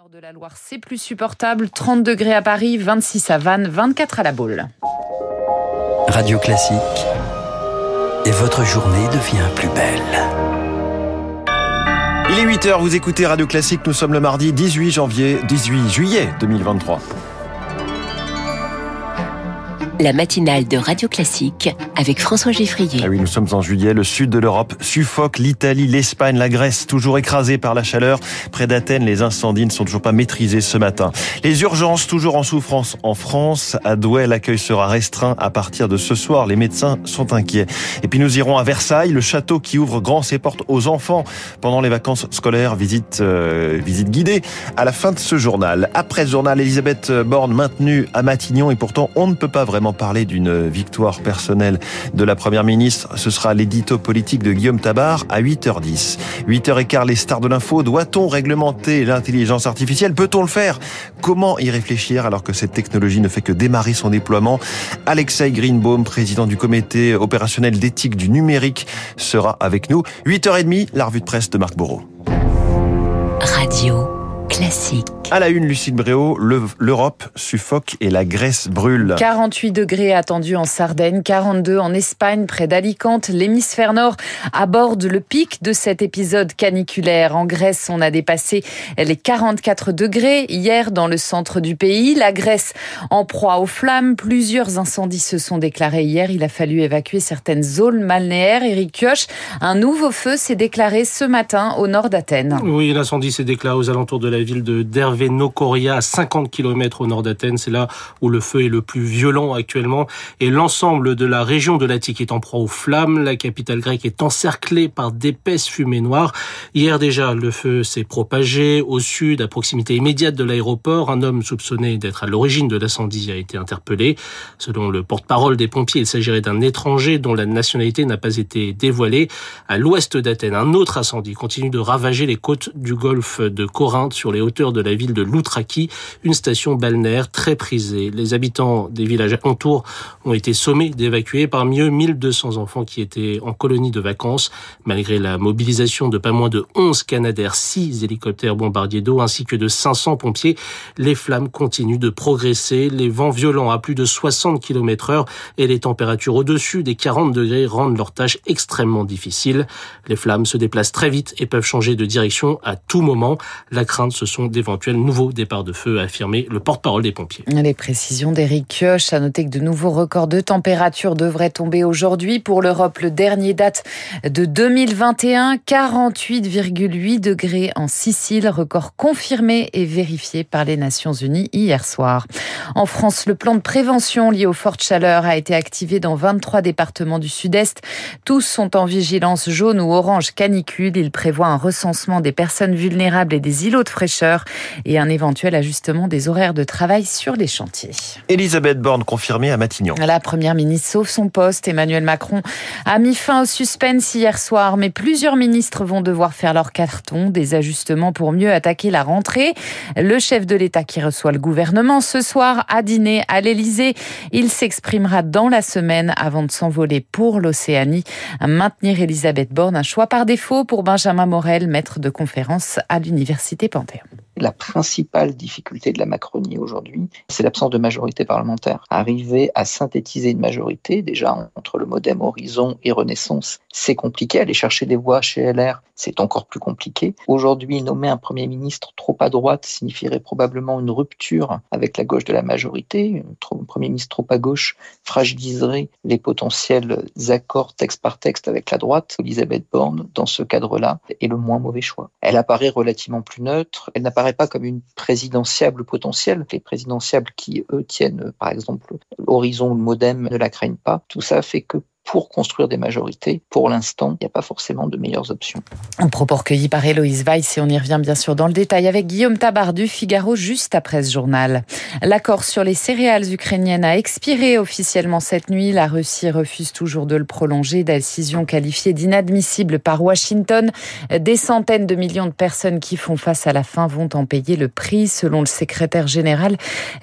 nord de la Loire, c'est plus supportable. 30 degrés à Paris, 26 à Vannes, 24 à La Baule. Radio Classique. Et votre journée devient plus belle. Il est 8h, vous écoutez Radio Classique, nous sommes le mardi 18 janvier, 18 juillet 2023 la matinale de Radio Classique avec François Geffrier. Ah oui, nous sommes en juillet, le sud de l'Europe suffoque l'Italie, l'Espagne, la Grèce, toujours écrasées par la chaleur. Près d'Athènes, les incendies ne sont toujours pas maîtrisés ce matin. Les urgences toujours en souffrance en France. À Douai, l'accueil sera restreint à partir de ce soir. Les médecins sont inquiets. Et puis nous irons à Versailles, le château qui ouvre grand ses portes aux enfants pendant les vacances scolaires. Visite, euh, visite guidée à la fin de ce journal. Après ce journal, Elisabeth Borne maintenue à Matignon et pourtant on ne peut pas vraiment parler d'une victoire personnelle de la Première ministre. Ce sera l'édito politique de Guillaume Tabar à 8h10. 8h15, les stars de l'info. Doit-on réglementer l'intelligence artificielle? Peut-on le faire? Comment y réfléchir alors que cette technologie ne fait que démarrer son déploiement? Alexei Greenbaum, président du comité opérationnel d'éthique du numérique, sera avec nous. 8h30, la revue de presse de Marc Bourreau. Radio classique. À la une, Lucille Bréau, l'Europe suffoque et la Grèce brûle. 48 degrés attendus en Sardaigne, 42 en Espagne, près d'Alicante. L'hémisphère nord aborde le pic de cet épisode caniculaire. En Grèce, on a dépassé les 44 degrés hier dans le centre du pays. La Grèce en proie aux flammes. Plusieurs incendies se sont déclarés hier. Il a fallu évacuer certaines zones balnéaires. Eric Kioch, un nouveau feu s'est déclaré ce matin au nord d'Athènes. Oui, l'incendie s'est déclaré aux alentours de la ville de Dervé Nokoria, à 50 km au nord d'Athènes. C'est là où le feu est le plus violent actuellement. Et l'ensemble de la région de l'Attique est en proie aux flammes. La capitale grecque est encerclée par d'épaisses fumées noires. Hier déjà, le feu s'est propagé au sud, à proximité immédiate de l'aéroport. Un homme soupçonné d'être à l'origine de l'incendie a été interpellé. Selon le porte-parole des pompiers, il s'agirait d'un étranger dont la nationalité n'a pas été dévoilée. À l'ouest d'Athènes, un autre incendie continue de ravager les côtes du golfe de Corinthe sur les hauteurs de la ville de Loutraki, une station balnéaire très prisée. Les habitants des villages alentours ont été sommés d'évacuer, parmi eux 1200 enfants qui étaient en colonie de vacances. Malgré la mobilisation de pas moins de 11 Canadaires, 6 hélicoptères bombardiers d'eau ainsi que de 500 pompiers, les flammes continuent de progresser. Les vents violents à plus de 60 km heure et les températures au-dessus des 40 degrés rendent leur tâche extrêmement difficile. Les flammes se déplacent très vite et peuvent changer de direction à tout moment. La crainte, ce sont d'éventuels nouveau départ de feu, a affirmé le porte-parole des pompiers. Les précisions d'Éric Kioch. A noter que de nouveaux records de température devraient tomber aujourd'hui. Pour l'Europe, le dernier date de 2021, 48,8 degrés en Sicile, record confirmé et vérifié par les Nations Unies hier soir. En France, le plan de prévention lié aux fortes chaleurs a été activé dans 23 départements du Sud-Est. Tous sont en vigilance jaune ou orange canicule. Il prévoit un recensement des personnes vulnérables et des îlots de fraîcheur et un éventuel ajustement des horaires de travail sur les chantiers. Elisabeth Borne confirmée à Matignon. La première ministre sauve son poste. Emmanuel Macron a mis fin au suspense hier soir, mais plusieurs ministres vont devoir faire leur carton, des ajustements pour mieux attaquer la rentrée. Le chef de l'État qui reçoit le gouvernement ce soir a dîné à l'Élysée. Il s'exprimera dans la semaine avant de s'envoler pour l'Océanie. Maintenir Elisabeth Borne, un choix par défaut pour Benjamin Morel, maître de conférence à l'Université Panthéon. him. La principale difficulté de la Macronie aujourd'hui, c'est l'absence de majorité parlementaire. Arriver à synthétiser une majorité, déjà entre le modem Horizon et Renaissance, c'est compliqué. Aller chercher des voix chez LR, c'est encore plus compliqué. Aujourd'hui, nommer un Premier ministre trop à droite signifierait probablement une rupture avec la gauche de la majorité. Un Premier ministre trop à gauche fragiliserait les potentiels accords texte par texte avec la droite. Elisabeth Borne, dans ce cadre-là, est le moins mauvais choix. Elle apparaît relativement plus neutre. Elle n'apparaît pas comme une présidentiable potentielle. Les présidentiables qui, eux, tiennent, par exemple, l'horizon ou le modem ne la craignent pas. Tout ça fait que pour construire des majorités. Pour l'instant, il n'y a pas forcément de meilleures options. Un propos recueilli par Héloïse Weiss et on y revient bien sûr dans le détail avec Guillaume Tabar du Figaro juste après ce journal. L'accord sur les céréales ukrainiennes a expiré officiellement cette nuit. La Russie refuse toujours de le prolonger. Décision qualifiée d'inadmissible par Washington. Des centaines de millions de personnes qui font face à la faim vont en payer le prix selon le secrétaire général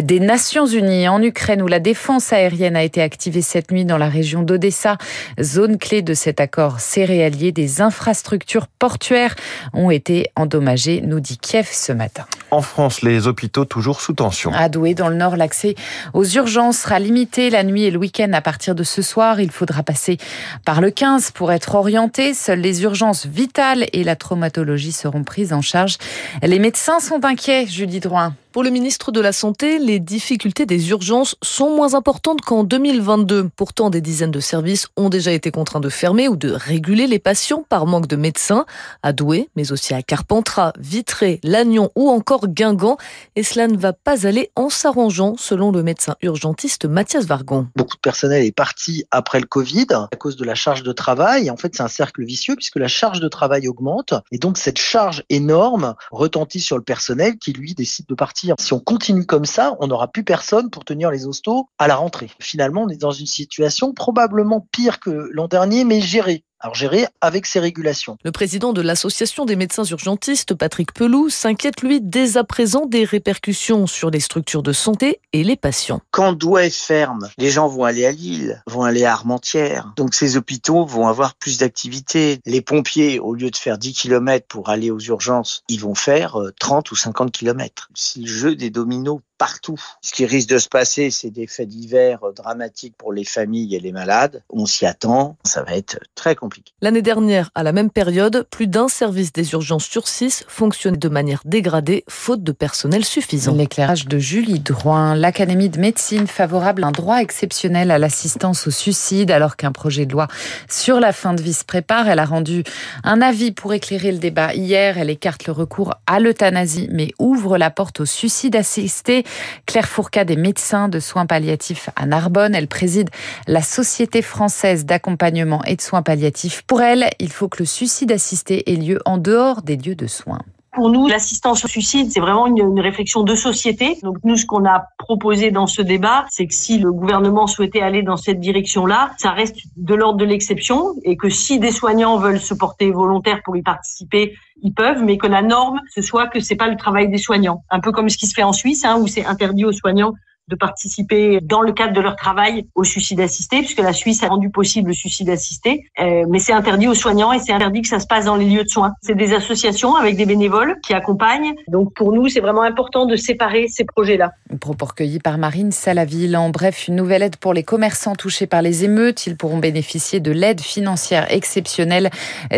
des Nations Unies en Ukraine où la défense aérienne a été activée cette nuit dans la région d'Odessa Zone clé de cet accord céréalier. Des infrastructures portuaires ont été endommagées, nous dit Kiev ce matin. En France, les hôpitaux toujours sous tension. À Douai, dans le Nord, l'accès aux urgences sera limité la nuit et le week-end à partir de ce soir. Il faudra passer par le 15 pour être orienté. Seules les urgences vitales et la traumatologie seront prises en charge. Les médecins sont inquiets, Julie Drouin. Pour le ministre de la Santé, les difficultés des urgences sont moins importantes qu'en 2022. Pourtant, des dizaines de services ont déjà été contraints de fermer ou de réguler les patients par manque de médecins à Douai, mais aussi à Carpentras, Vitré, Lannion ou encore Guingamp. Et cela ne va pas aller en s'arrangeant, selon le médecin urgentiste Mathias Vargon. Beaucoup de personnel est parti après le Covid à cause de la charge de travail. En fait, c'est un cercle vicieux puisque la charge de travail augmente et donc cette charge énorme retentit sur le personnel qui lui décide de partir si on continue comme ça, on n'aura plus personne pour tenir les hostos à la rentrée. Finalement, on est dans une situation probablement pire que l'an dernier, mais gérée alors gérer avec ces régulations. Le président de l'association des médecins urgentistes, Patrick Pelou, s'inquiète lui dès à présent des répercussions sur les structures de santé et les patients. Quand Douai ferme, les gens vont aller à Lille, vont aller à Armentières. Donc ces hôpitaux vont avoir plus d'activités. Les pompiers, au lieu de faire 10 km pour aller aux urgences, ils vont faire 30 euh, ou 50 km. C'est le jeu des dominos partout. Ce qui risque de se passer, c'est des faits divers euh, dramatiques pour les familles et les malades. On s'y attend, ça va être très compliqué. L'année dernière, à la même période, plus d'un service des urgences sur six fonctionnait de manière dégradée, faute de personnel suffisant. L'éclairage de Julie Drouin, l'Académie de médecine favorable à un droit exceptionnel à l'assistance au suicide, alors qu'un projet de loi sur la fin de vie se prépare. Elle a rendu un avis pour éclairer le débat hier. Elle écarte le recours à l'euthanasie, mais ouvre la porte au suicide assisté. Claire Fourcade est médecin de soins palliatifs à Narbonne. Elle préside la Société française d'accompagnement et de soins palliatifs. Pour elle, il faut que le suicide assisté ait lieu en dehors des lieux de soins. Pour nous, l'assistance au suicide, c'est vraiment une, réflexion de société. Donc nous, ce qu'on a proposé dans ce débat, c'est que si le gouvernement souhaitait aller dans cette direction-là, ça reste de l'ordre de l'exception et que si des soignants veulent se porter volontaires pour y participer, ils peuvent, mais que la norme, ce soit que c'est pas le travail des soignants. Un peu comme ce qui se fait en Suisse, hein, où c'est interdit aux soignants de participer dans le cadre de leur travail au suicide assisté, puisque la Suisse a rendu possible le suicide assisté, euh, mais c'est interdit aux soignants et c'est interdit que ça se passe dans les lieux de soins. C'est des associations avec des bénévoles qui accompagnent. Donc pour nous, c'est vraiment important de séparer ces projets-là. Propos recueillis par Marine Salaville. En bref, une nouvelle aide pour les commerçants touchés par les émeutes. Ils pourront bénéficier de l'aide financière exceptionnelle,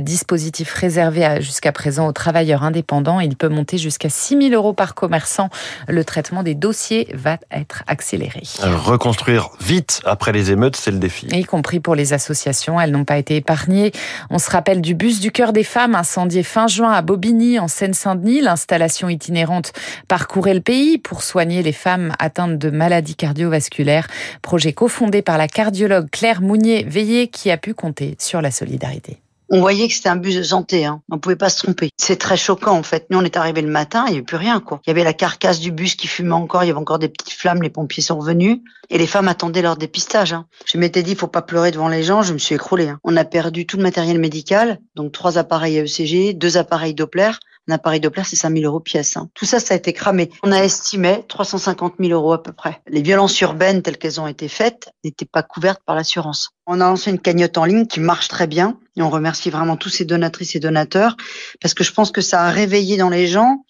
dispositif réservé jusqu'à présent aux travailleurs indépendants. Il peut monter jusqu'à 6 000 euros par commerçant. Le traitement des dossiers va être accéléré. Reconstruire vite après les émeutes, c'est le défi. Y compris pour les associations, elles n'ont pas été épargnées. On se rappelle du bus du cœur des femmes incendié fin juin à Bobigny, en Seine-Saint-Denis. L'installation itinérante parcourait le pays pour soigner les femmes atteintes de maladies cardiovasculaires. Projet cofondé par la cardiologue Claire Mounier-Veillé qui a pu compter sur la solidarité on voyait que c'était un bus de santé. Hein. On pouvait pas se tromper. C'est très choquant en fait. Nous, on est arrivé le matin, il y avait plus rien quoi. Il y avait la carcasse du bus qui fumait encore. Il y avait encore des petites flammes. Les pompiers sont revenus et les femmes attendaient leur dépistage. Hein. Je m'étais dit, faut pas pleurer devant les gens. Je me suis écroulée. Hein. On a perdu tout le matériel médical, donc trois appareils ECG, deux appareils Doppler. Un appareil Doppler, c'est 5000 euros pièce. Hein. Tout ça, ça a été cramé. On a estimé 350 000 euros à peu près. Les violences urbaines telles qu'elles ont été faites n'étaient pas couvertes par l'assurance. On a lancé une cagnotte en ligne qui marche très bien et on remercie vraiment tous ces donatrices et donateurs parce que je pense que ça a réveillé dans les gens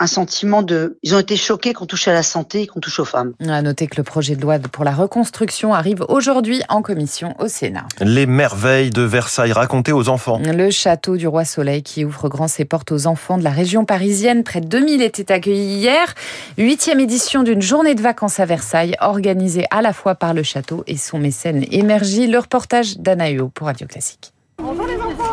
un sentiment de... Ils ont été choqués qu'on touche à la santé et qu'on touche aux femmes. À noter que le projet de loi pour la reconstruction arrive aujourd'hui en commission au Sénat. Les merveilles de Versailles racontées aux enfants. Le château du Roi Soleil qui ouvre grand ses portes aux enfants de la région parisienne. Près de 2000 étaient accueillis hier. Huitième édition d'une journée de vacances à Versailles organisée à la fois par le château et son mécène émergie. Le reportage d'Anaïo pour Radio Classique.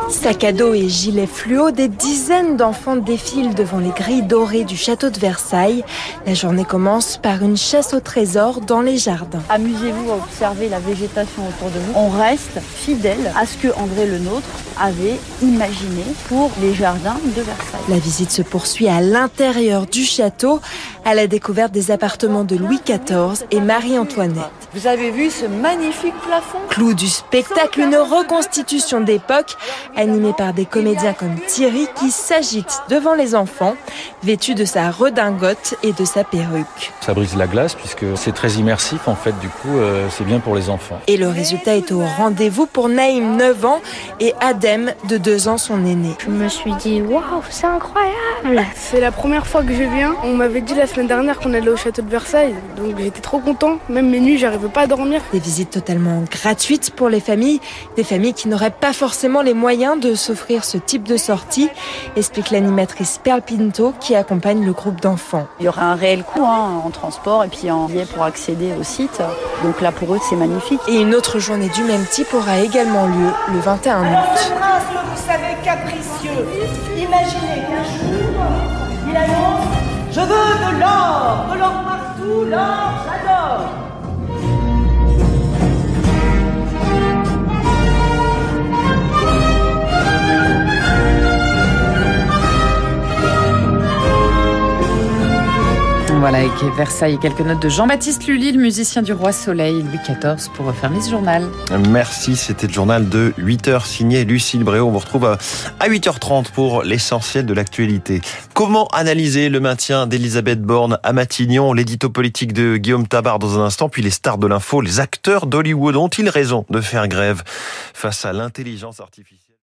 Sac à dos et gilets fluo, des dizaines d'enfants défilent devant les grilles dorées du château de Versailles. La journée commence par une chasse au trésor dans les jardins. Amusez-vous à observer la végétation autour de vous. On reste fidèle à ce que André le Nôtre avait imaginé pour les jardins de Versailles. La visite se poursuit à l'intérieur du château, à la découverte des appartements de Louis XIV et Marie-Antoinette. Vous avez vu ce magnifique plafond? Clou du spectacle, une reconstitution d'époque animé par des comédiens comme Thierry qui s'agite devant les enfants, vêtu de sa redingote et de sa perruque. Ça brise la glace puisque c'est très immersif en fait, du coup euh, c'est bien pour les enfants. Et le résultat est au rendez-vous pour Naïm 9 ans et Adem de 2 ans son aîné. Je me suis dit waouh c'est incroyable C'est la première fois que je viens. On m'avait dit la semaine dernière qu'on allait au château de Versailles, donc j'étais trop content. Même mes nuits j'arrivais pas à dormir. Des visites totalement gratuites pour les familles, des familles qui n'auraient pas forcément les moyens de s'offrir ce type de sortie, explique l'animatrice Perle Pinto qui accompagne le groupe d'enfants. Il y aura un réel coût hein, en transport et puis en billet pour accéder au site. Donc là pour eux c'est magnifique. Et une autre journée du même type aura également lieu le 21 août. Alors ce prince que vous savez capricieux, imaginez qu'un jour veux de l'or, de l'or partout, l'or j'adore Voilà, avec Versailles quelques notes de Jean-Baptiste Lully, le musicien du Roi Soleil, Louis XIV, pour refermer ce journal. Merci, c'était le journal de 8h signé Lucille Bréau. On vous retrouve à 8h30 pour l'essentiel de l'actualité. Comment analyser le maintien d'Elisabeth Borne à Matignon? L'édito politique de Guillaume Tabar dans un instant, puis les stars de l'info, les acteurs d'Hollywood ont-ils raison de faire grève face à l'intelligence artificielle?